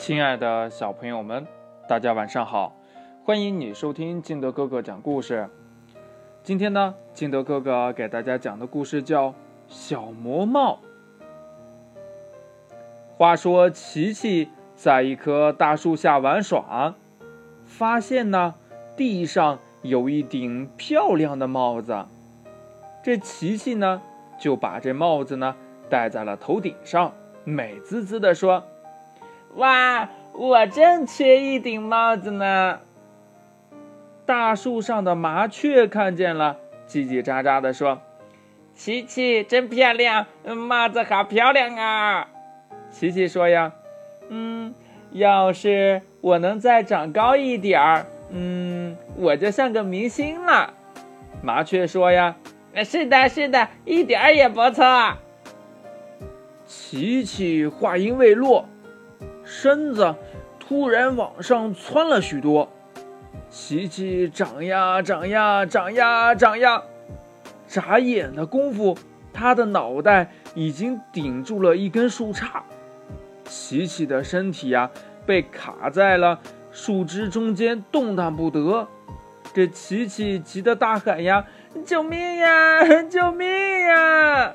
亲爱的小朋友们，大家晚上好！欢迎你收听金德哥哥讲故事。今天呢，金德哥哥给大家讲的故事叫《小魔帽》。话说，琪琪在一棵大树下玩耍，发现呢，地上有一顶漂亮的帽子。这琪琪呢，就把这帽子呢戴在了头顶上，美滋滋地说。哇，我正缺一顶帽子呢！大树上的麻雀看见了，叽叽喳喳地说：“琪琪真漂亮，帽子好漂亮啊！”琪琪说：“呀，嗯，要是我能再长高一点儿，嗯，我就像个明星了。”麻雀说：“呀，是的，是的，一点儿也不错。”琪琪话音未落。身子突然往上窜了许多，琪琪长呀长呀长呀长呀，眨眼的功夫，他的脑袋已经顶住了一根树杈，琪琪的身体呀被卡在了树枝中间，动弹不得。这琪琪急得大喊呀：“救命呀！救命呀！”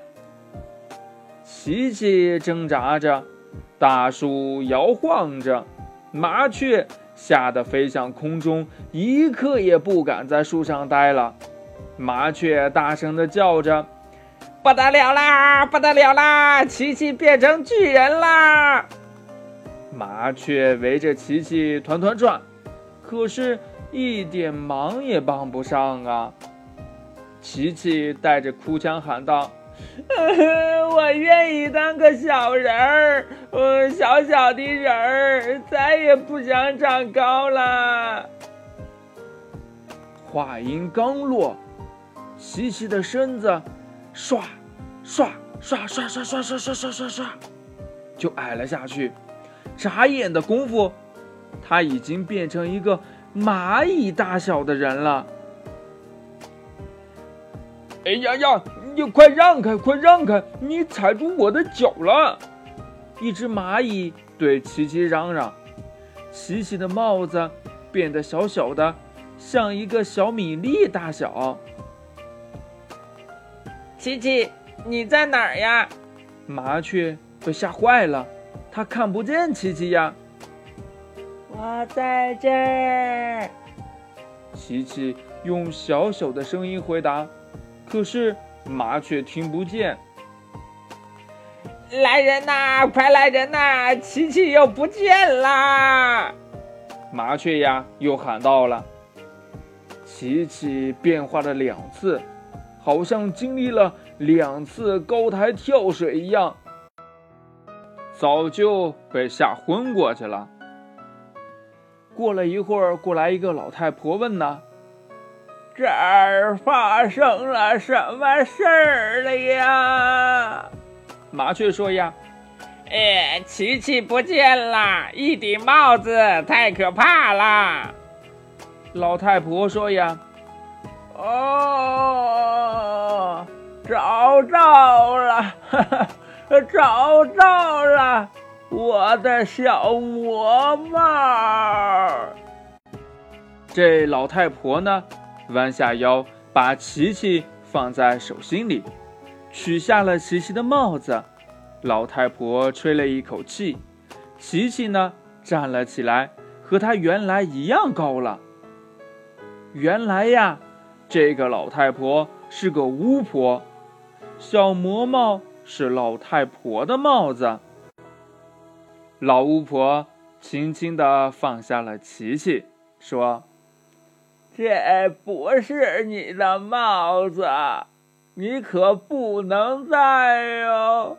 琪琪挣扎着。大树摇晃着，麻雀吓得飞向空中，一刻也不敢在树上待了。麻雀大声地叫着：“不得了啦，不得了啦！琪琪变成巨人啦！”麻雀围着琪琪团团转，可是一点忙也帮不上啊！琪琪带着哭腔喊道。我愿意当个小人儿，嗯，小小的人儿，再也不想长高了。话音刚落，琪琪的身子唰唰唰唰唰唰唰唰唰唰，就矮了下去。眨眼的功夫，他已经变成一个蚂蚁大小的人了。哎呀呀！你快让开，快让开！你踩住我的脚了！一只蚂蚁对琪琪嚷嚷。琪琪的帽子变得小小的，像一个小米粒大小。琪琪，你在哪儿呀？麻雀被吓坏了，它看不见琪琪呀。我在这儿。琪琪用小小的声音回答，可是。麻雀听不见，来人呐！快来人呐！琪琪又不见啦！麻雀呀，又喊到了。琪琪变化了两次，好像经历了两次高台跳水一样，早就被吓昏过去了。过了一会儿，过来一个老太婆问呢。这儿发生了什么事儿了呀？麻雀说呀：“哎，琪琪不见了，一顶帽子太可怕了。”老太婆说呀：“哦，找到了，哈哈，找到了，我的小魔帽。”这老太婆呢？弯下腰，把琪琪放在手心里，取下了琪琪的帽子。老太婆吹了一口气，琪琪呢站了起来，和她原来一样高了。原来呀，这个老太婆是个巫婆，小魔帽是老太婆的帽子。老巫婆轻轻地放下了琪琪，说。这不是你的帽子，你可不能戴哟。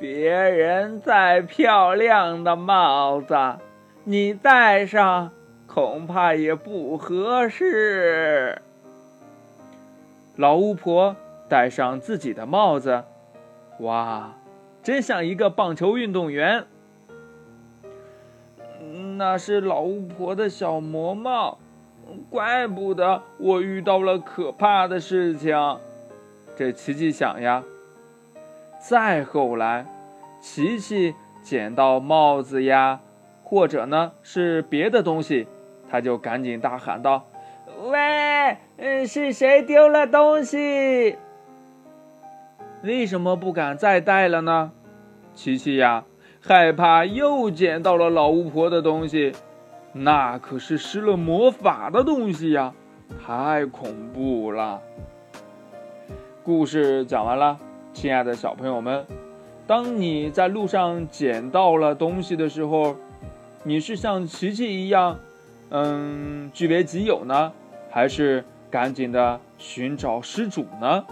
别人再漂亮的帽子，你戴上恐怕也不合适。老巫婆戴上自己的帽子，哇，真像一个棒球运动员。那是老巫婆的小魔帽。怪不得我遇到了可怕的事情，这琪琪想呀。再后来，琪琪捡到帽子呀，或者呢是别的东西，他就赶紧大喊道：“喂，嗯，是谁丢了东西？为什么不敢再带了呢？”琪琪呀，害怕又捡到了老巫婆的东西，那可是施了魔法的东西呀，太恐怖了。故事讲完了，亲爱的小朋友们，当你在路上捡到了东西的时候，你是像琪琪一样，嗯，据为己有呢，还是赶紧的寻找失主呢？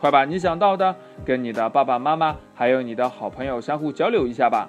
快把你想到的跟你的爸爸妈妈还有你的好朋友相互交流一下吧。